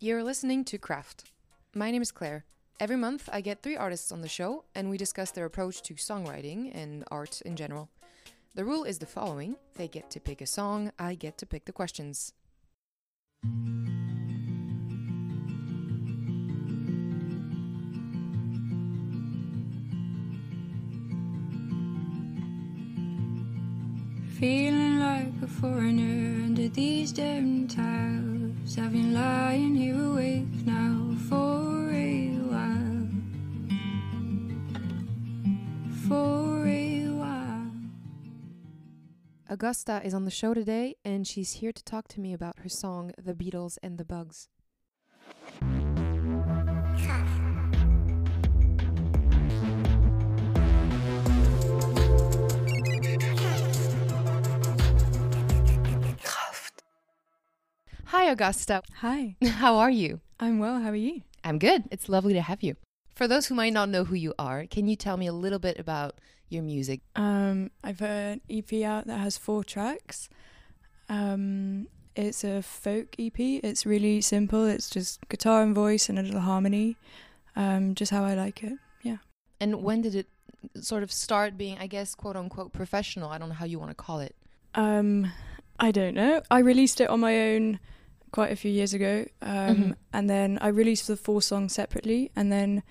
You're listening to Craft. My name is Claire. Every month, I get three artists on the show and we discuss their approach to songwriting and art in general. The rule is the following they get to pick a song, I get to pick the questions. Feeling like a foreigner under these dim tiles. I've been lying here awake now for a while. For a while. Augusta is on the show today and she's here to talk to me about her song The Beetles and the Bugs. Hi, Augusta. Hi, How are you? I'm well. How are you? I'm good. It's lovely to have you. For those who might not know who you are, can you tell me a little bit about your music? Um, I've an EP out that has four tracks. Um, it's a folk EP. It's really simple. It's just guitar and voice and a little harmony. Um, just how I like it. Yeah. And when did it sort of start being, I guess, quote unquote, professional? I don't know how you want to call it. Um, I don't know. I released it on my own quite a few years ago, um, Mhm. and then I released the four songs separately, and then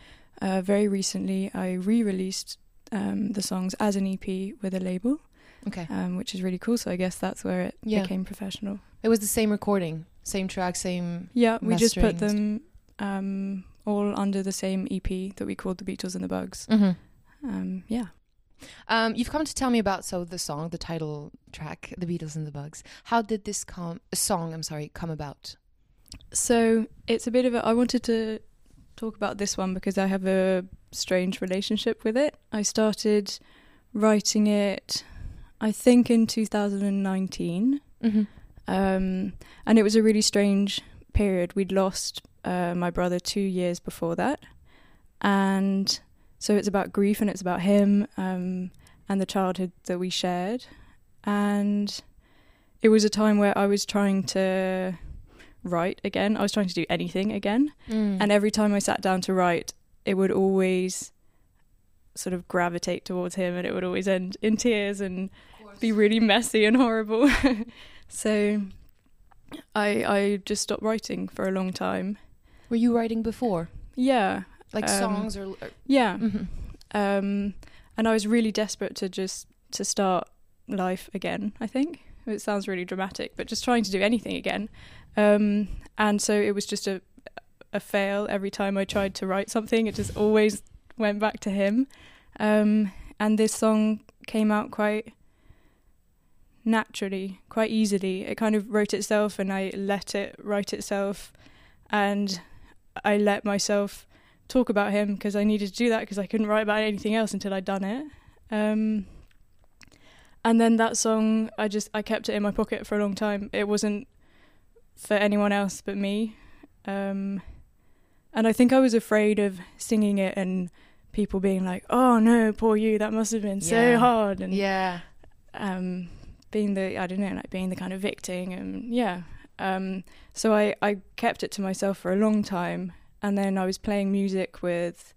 uh, very recently I re-released um, the songs as an EP with a label. Okay. um, which is really cool. So I guess that's where it Yeah. became professional. It was the same recording, same track, same. Yeah, we just put them um, all under the same EP that we called The Beetles and the Bugs. Mm-hmm. Um, yeah. Um, you've come to tell me about so the song, the title track, "The Beetles and the Bugs." How did this com- song, I'm sorry, come about? So it's a bit of a. I wanted to talk about this one because I have a strange relationship with it. I started writing it, I think, in 2019. Mm-hmm. Um, and it was a really strange period. We'd lost uh, my brother two years before that. And so it's about grief and it's about him um, and the childhood that we shared. And it was a time where I was trying to write again. I was trying to do anything again. Mm. And every time I sat down to write, it would always sort of gravitate towards him and it would always end in tears and be really messy and horrible. so I I just stopped writing for a long time. Were you writing before, Yeah. Like Um, songs or? or Yeah. Mhm. Um and I was really desperate to just to start life again, I think. It sounds really dramatic, but just trying to do anything again. Um and so it was just a a fail every time I tried to write something. It just always went back to him. Um and this song came out quite naturally, quite easily. It kind of wrote itself and I let it write itself and I let myself talk about him because I needed to do that because I couldn't write about anything else until I'd done it. Um, and then that song, I just I kept it in my pocket for a long time. It wasn't for anyone else but me. Um, and I think I was afraid of singing it and people being like, "Oh no, poor you, that must have been so hard." And Yeah. um, being the I don't know, like being the kind of victim, and yeah. Um, so I I kept it to myself for a long time, and then I was playing music with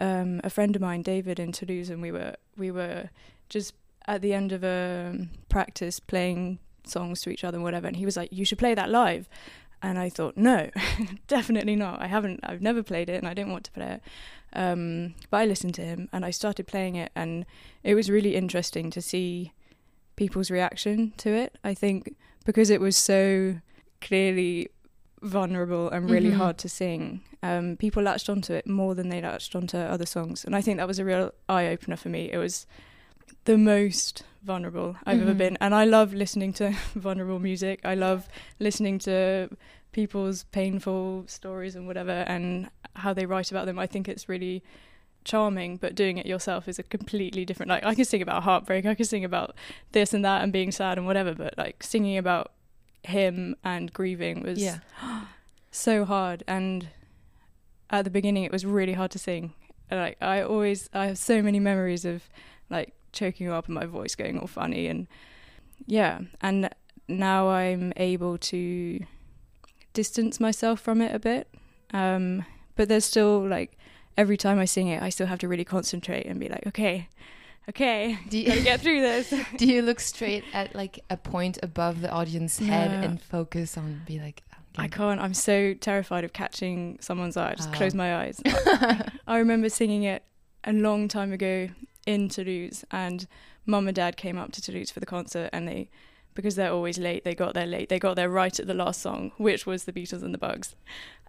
um, a friend of mine, David, in Toulouse, and we were we were just at the end of a um, practice playing songs to each other and whatever, and he was like, "You should play that live." And I thought, no, definitely not. I haven't. I've never played it, and I didn't want to play it. Um, but I listened to him, and I started playing it, and it was really interesting to see people's reaction to it. I think because it was so clearly vulnerable and really Mhm. hard to sing, um, people latched onto it more than they latched onto other songs, and I think that was a real eye opener for me. It was the most vulnerable I've ever Mhm. been, and I love listening to vulnerable music. I love listening to people's painful stories and whatever, and how they write about them. I think it's really charming, but doing it yourself is a completely different. Like I can sing about heartbreak, I can sing about this and that and being sad and whatever, but like singing about him and grieving was Yeah. so hard. And at the beginning, it was really hard to sing. And, like I always, I have so many memories of like choking up and my voice going all funny and yeah. And now I'm able to distance myself from it a bit. Um, but there's still like every time I sing it, I still have to really concentrate and be like, okay, okay, Do you, gotta get through this. do you look straight at like a point above the audience head No. and focus on be like I can't. I'm so terrified of catching someone's eye. I just Ah. close my eyes. I, I remember singing it a long time ago in Toulouse, and mum and dad came up to Toulouse for the concert, and they, because they're always late, they got there late. They got there right at the last song, which was the Beetles and the Bugs,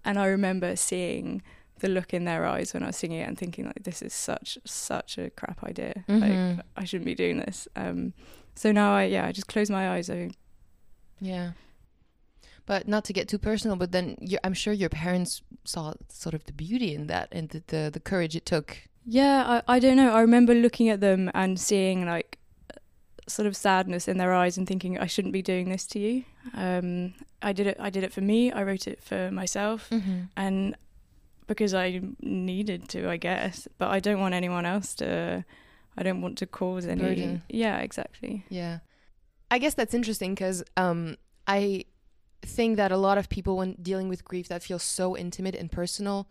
and I remember seeing the look in their eyes when I was singing it and thinking like, this is such such a crap idea. Mhm. Like I shouldn't be doing this. Um, so now I yeah I just close my eyes. I Yeah. But not to get too personal, but then you I'm sure your parents saw sort of the beauty in that and the the, the courage it took. Yeah, I, I don't know. I remember looking at them and seeing like sort of sadness in their eyes and thinking I shouldn't be doing this to you. Um, I did it. I did it for me. I wrote it for myself, Mm-hmm. and because I needed to, I guess. But I don't want anyone else to. I don't want to cause any. Burden. Yeah, exactly. Yeah. I guess that's interesting because um, I think that a lot of people, when dealing with grief that feels so intimate and personal,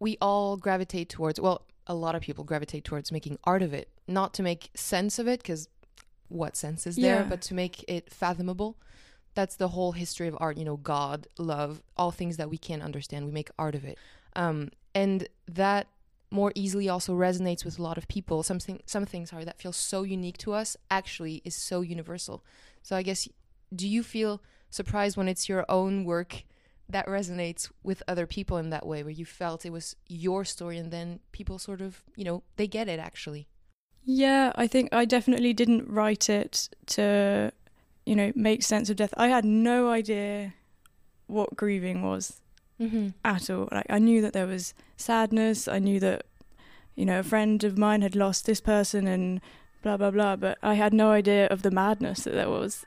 we all gravitate towards, well, a lot of people gravitate towards making art of it, not to make sense of it, because what sense is there, Yeah. but to make it fathomable. That's the whole history of art, you know, God, love, all things that we can't understand. We make art of it. Um, and that more easily also resonates with a lot of people. Something, some things are that feel so unique to us actually is so universal. So I guess, do you feel surprised when it's your own work that resonates with other people in that way, where you felt it was your story, and then people sort of, you know, they get it actually. Yeah, I think I definitely didn't write it to, you know, make sense of death. I had no idea what grieving was. Mm-hmm. at all. Like I knew that there was sadness. I knew that you know a friend of mine had lost this person and blah blah blah. But I had no idea of the madness that there was.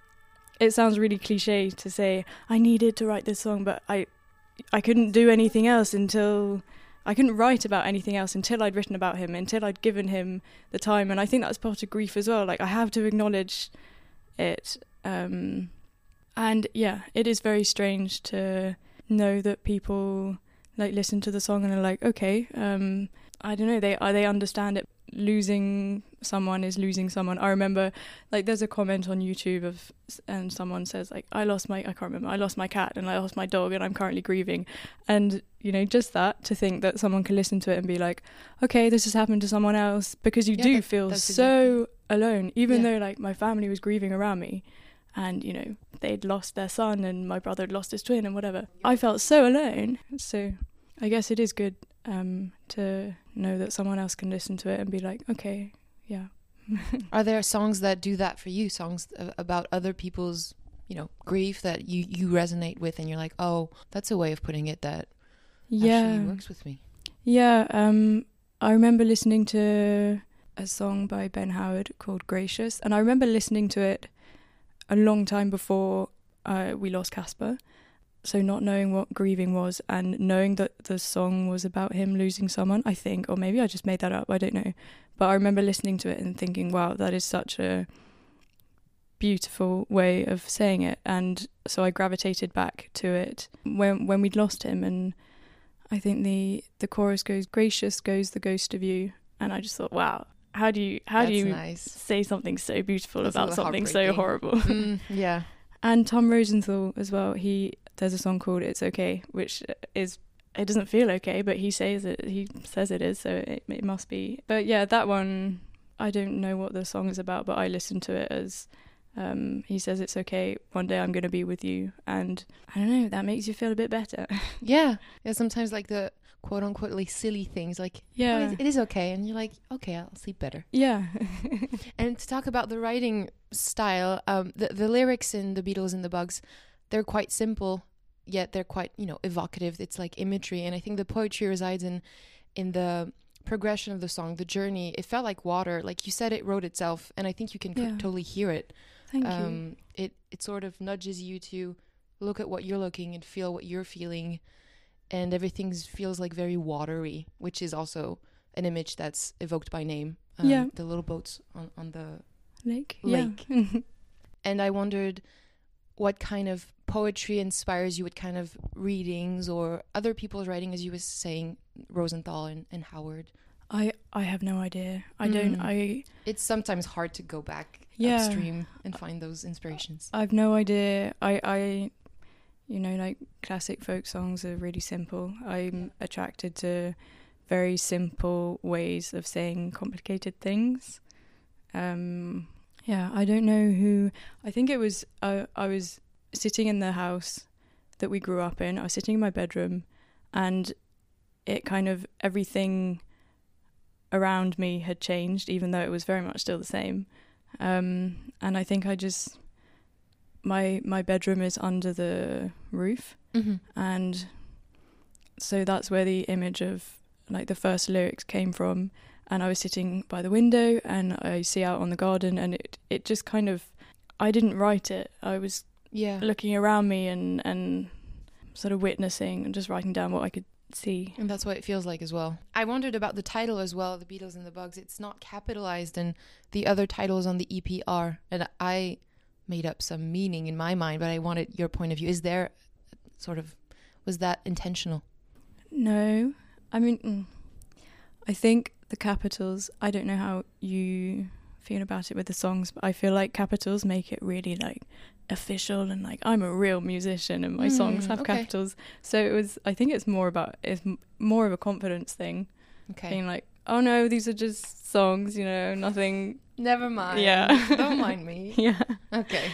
It sounds really cliche to say I needed to write this song, but I I couldn't do anything else until I couldn't write about anything else until I'd written about him, until I'd given him the time. And I think that's part of grief as well. Like I have to acknowledge it. Um, and yeah, it is very strange to know that people like listen to the song and are like, okay, um, I don't know, they uh, they understand it. Losing someone is losing someone. I remember, like, there's a comment on YouTube of, and someone says like, I lost my, I can't remember, I lost my cat and I lost my dog and I'm currently grieving, and you know, just that to think that someone can listen to it and be like, okay, this has happened to someone else because you Yeah, do that- feel so alone, even Yeah. though like my family was grieving around me and you know they'd lost their son and my brother had lost his twin and whatever i felt so alone so i guess it is good um to know that someone else can listen to it and be like okay yeah Are there songs that do that for you? Songs about other people's, you know, grief that you you resonate with, and you're like, oh, that's a way of putting it that yeah actually works with me. yeah um i remember listening to a song by ben howard called gracious and i remember listening to it a long time before uh, we lost casper. So not knowing what grieving was and knowing that the song was about him losing someone i think or maybe i just made that up i don't know. But i remember listening to it and thinking wow that is such a beautiful way of saying it. And so i gravitated back to it when when we'd lost him. And i think the the chorus goes gracious goes the ghost of you. And i just thought wow how do you how that's do you nice? say something so beautiful That's about something so horrible mm, yeah. and Tom Rosenthal as well. He there's a song called "It's Okay," which is it doesn't feel okay, but he says it. He says it is, so it, it must be. But yeah, that one I don't know what the song is about, but I listen to it as um, he says it's okay. One day I'm going to be with you, and I don't know. That makes you feel a bit better. Yeah. Yeah. Sometimes like the quote unquote like silly things like oh, yeah, it- it is okay and you're like okay I'll sleep better. Yeah, and to talk about the writing style um the, the lyrics in the Beetles and the Bugs they're quite simple yet they're quite you know evocative. It's like imagery and I think the poetry resides in in the progression of the song the journey. It felt like water. Like you said it wrote itself and I think you can Yeah. totally hear it. Thank you. um, it it sort of nudges you to look at what you're looking and feel what you're feeling, and everything feels like very watery, which is also an image that's evoked by name. Um, Yeah. the little boats on on the Lake, lake. Yeah. and I wondered what kind of poetry inspires you with kind of readings or other people's writing, as you was saying, Rosenthal and, and Howard? I I have no idea. I don't. Mm. I It's sometimes hard to go back Yeah. upstream and find those inspirations. I've no idea. I I you know like classic folk songs are really simple. I'm attracted to very simple ways of saying complicated things. Um yeah, I don't know who I think it was I I was sitting in the house that we grew up in. I was sitting in my bedroom and it kind of everything around me had changed even though it was very much still the same. Um and I think I just my my bedroom is under the roof Mm-hmm. and so that's where the image of like the first lyrics came from and i was sitting by the window and i see out on the garden and it it just kind of i didn't write it i was Yeah. looking around me and and sort of witnessing and just writing down what i could see And that's what it feels like as well. I wondered about the title as well, The Beetles and the Bugs. It's not capitalized, and the other titles on the EP are. And I made up some meaning in my mind, but I wanted your point of view. Is there sort of, was that intentional? no i mean mm, i think the capitals i don't know how you feel about it with the songs but i feel like capitals make it really like official and like i'm a real musician and my songs Mm, have okay. capitals so it was i think it's more about it's more of a confidence thing Okay. being like oh no these are just songs you know nothing Never mind. Yeah. Don't mind me. yeah Okay.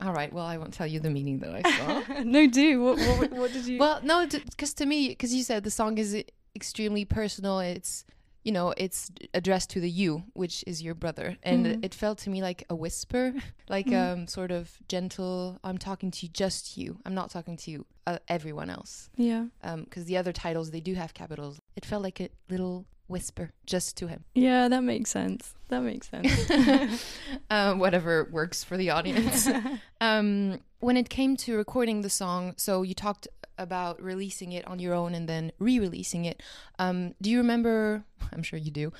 All right. Well, I won't tell you the meaning that I saw. no do what, what what did you well, no, because to me, because you said the song is extremely personal. It's you know, it's addressed to the you, which is your brother, and Mhm. it felt to me like a whisper, like Mhm. um, sort of gentle. I'm talking to just you. I'm not talking to uh, everyone else. yeah Because the other titles they do have capitals. It felt like a little whisper just to him. yeah that makes sense that makes sense uh, whatever works for the audience. um, when it came to recording the song, so you talked about releasing it on your own and then re-releasing it. Um, do you remember? I'm sure you do.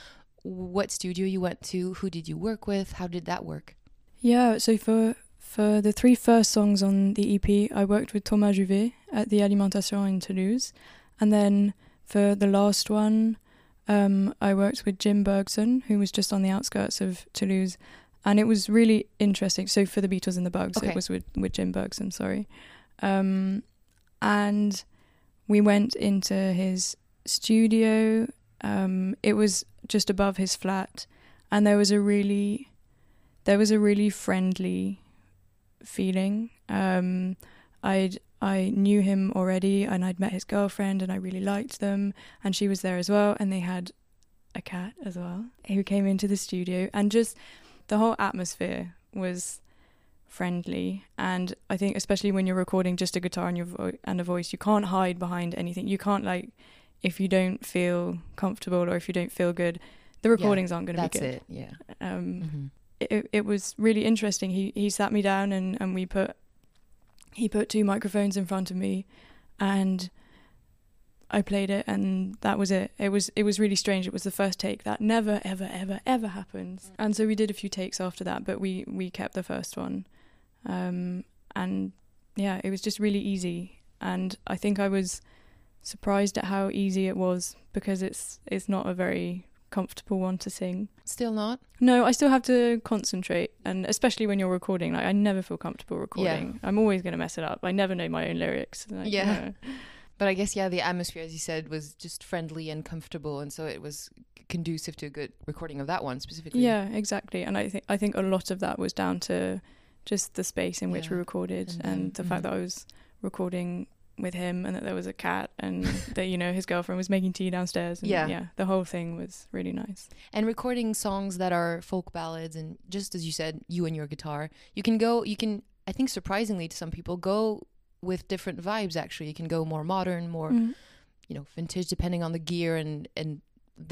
What studio you went to? Who did you work with? How did that work? Yeah, so for for the three first songs on the EP, I worked with Thomas Juvet at the Alimentation in Toulouse, and then for the last one, um, I worked with Jim Bergson, who was just on the outskirts of Toulouse, and it was really interesting. So for the Beetles and the Bugs, Okay. it was with with Jim Bergson. Sorry, um, and we went into his studio. Um, it was just above his flat, and there was a really there was a really friendly feeling. Um, I'd I knew him already, and I'd met his girlfriend, and I really liked them, and she was there as well, and they had a cat as well who came into the studio, and just the whole atmosphere was friendly, and I think especially when you're recording just a guitar and your vo- and a voice, you can't hide behind anything. You can't like if you don't feel comfortable or if you don't feel good, the recordings aren't going to be That's good. it. Yeah. Um, hmm it, it was really interesting. He he sat me down and, and we put he put two microphones in front of me and I played it and that was it. It was it was really strange. It was the first take. That never ever ever ever happens. And so we did a few takes after that, but we we kept the first one. Um and yeah, it was just really easy and I think I was surprised at how easy it was because it's it's not a very comfortable one to sing. Still not. No, I still have to concentrate, and especially when you're recording, like I never feel comfortable recording. Yeah. I'm always going to mess it up. I never know my own lyrics. Like, Yeah. But I guess yeah, the atmosphere, as you said, was just friendly and comfortable, and so it was conducive to a good recording of that one specifically. yeah, exactly. And I think I think a lot of that was down to just the space in which we recorded, And and, the fact mhm. that I was recording with him, and that there was a cat, and that you know his girlfriend was making tea downstairs. And Yeah. yeah, the whole thing was really nice. and recording songs that are folk ballads and just as you said you and your guitar you can go you can i think surprisingly to some people go with different vibes actually you can go more modern more Mm. you know vintage depending on the gear and and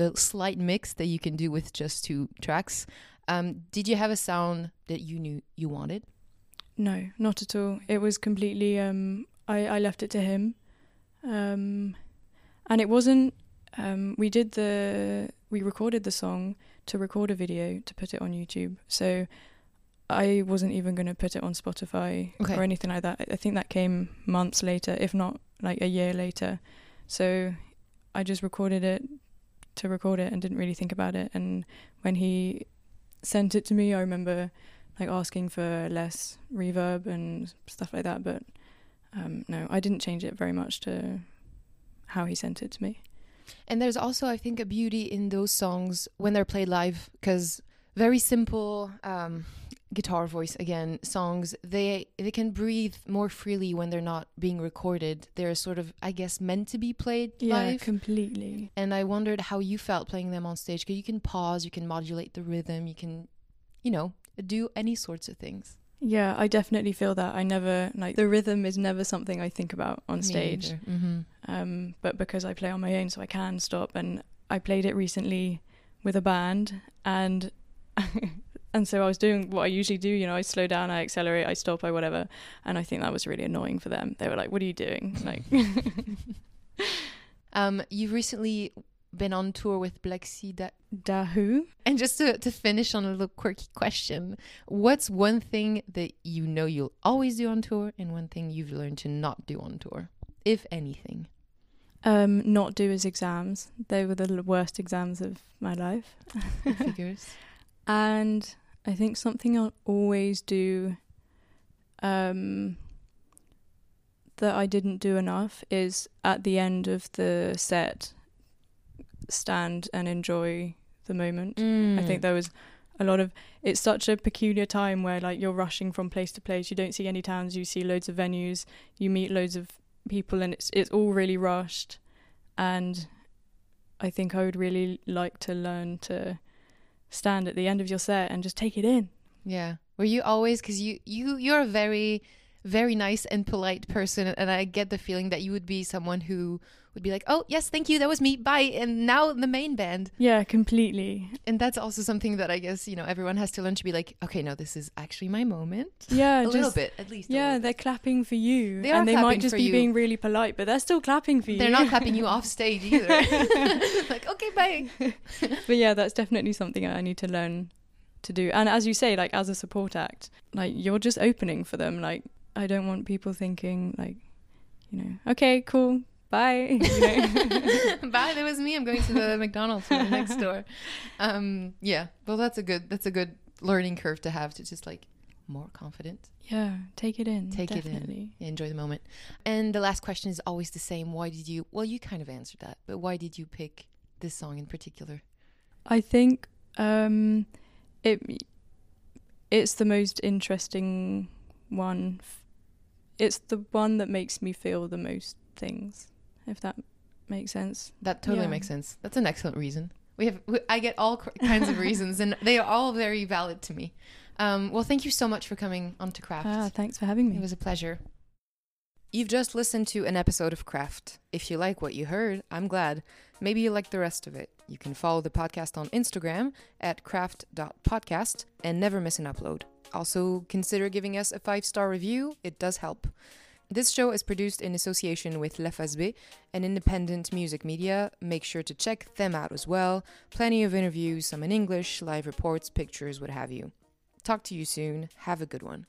the slight mix that you can do with just two tracks um did you have a sound that you knew you wanted No, not at all. It was completely. Um, I I left it to him, um, and it wasn't. Um, we did the we recorded the song to record a video to put it on YouTube. So I wasn't even going to put it on Spotify Okay. or anything like that. I- I think that came months later, if not like a year later. So I just recorded it to record it and didn't really think about it. And when he sent it to me, I remember like asking for less reverb and stuff like that. But um, no, I didn't change it very much to how he sent it to me. And there's also, I think, a beauty in those songs when they're played live because very simple um, guitar voice again songs they they can breathe more freely when they're not being recorded. They're sort of, I guess, meant to be played Yeah, live. completely. And I wondered how you felt playing them on stage because you can pause, you can modulate the rhythm, you can, you know, do any sorts of things. Yeah, I definitely feel that. I never like the rhythm is never something I think about on stage. Mm-hmm. Um, but because I play on my own, so I can stop. And I played it recently with a band, and and so I was doing what I usually do. You know, I slow down, I accelerate, I stop, I whatever. And I think that was really annoying for them. They were like, "What are you doing?" Like, Um, you've recently been on tour with Black Sea Da- Dahu. And just to, to finish on a little quirky question, what's one thing that you know you'll always do on tour and one thing you've learned to not do on tour, if anything? Um, not do his exams. They were the worst exams of my life. Figures. And I think something I'll always do um, that I didn't do enough is at the end of the set, stand and enjoy the moment. I think mm. there was a lot of it's such a peculiar time where like you're rushing from place to place. You don't see any towns. You see loads of venues. You meet loads of people and it's it's all really rushed. And i think i would really like to learn to stand at the end of your set and just take it in. Yeah. Were you always because you you you're a very very nice and polite person, and I get the feeling that you would be someone who would be like, "Oh yes, thank you, that was me, bye," and now the main band. yeah completely And that's also something that I guess you know everyone has to learn to be like, "Okay, no, this is actually my moment." yeah a just, little bit, at least. yeah they're clapping for you They are and they might just be you. being really polite but they're still clapping for you They're not clapping you off stage either. like, okay, bye. but yeah, that's definitely something I need to learn to do. And as you say, like as a support act, like you're just opening for them. Like I don't want people thinking like, you know, okay, cool, bye. You know? bye. That was me. I'm going to the McDonald's next door. Um, yeah. Well, that's a good. That's a good learning curve to have to just like more confident. yeah, take it in. Take it in. enjoy the moment. And the last question is always the same. Why did you? Well, you kind of answered that, but why did you pick this song in particular? I think um, it it's the most interesting one. It's the one that makes me feel the most things. If that makes sense. That totally Yeah. makes sense. That's an excellent reason. We have. We, I get all cr- kinds of reasons, and they are all very valid to me. Um, well, thank you so much for coming on to Craft. Ah, thanks for having me. It was a pleasure. You've just listened to an episode of Craft. If you like what you heard, I'm glad. Maybe you like the rest of it. You can follow the podcast on Instagram at craft.podcast and never miss an upload. Also, consider giving us a five star review, it does help. This show is produced in association with La Face B, an independent music media. Make sure to check them out as well. Plenty of interviews, some in English, live reports, pictures, what have you. Talk to you soon. Have a good one.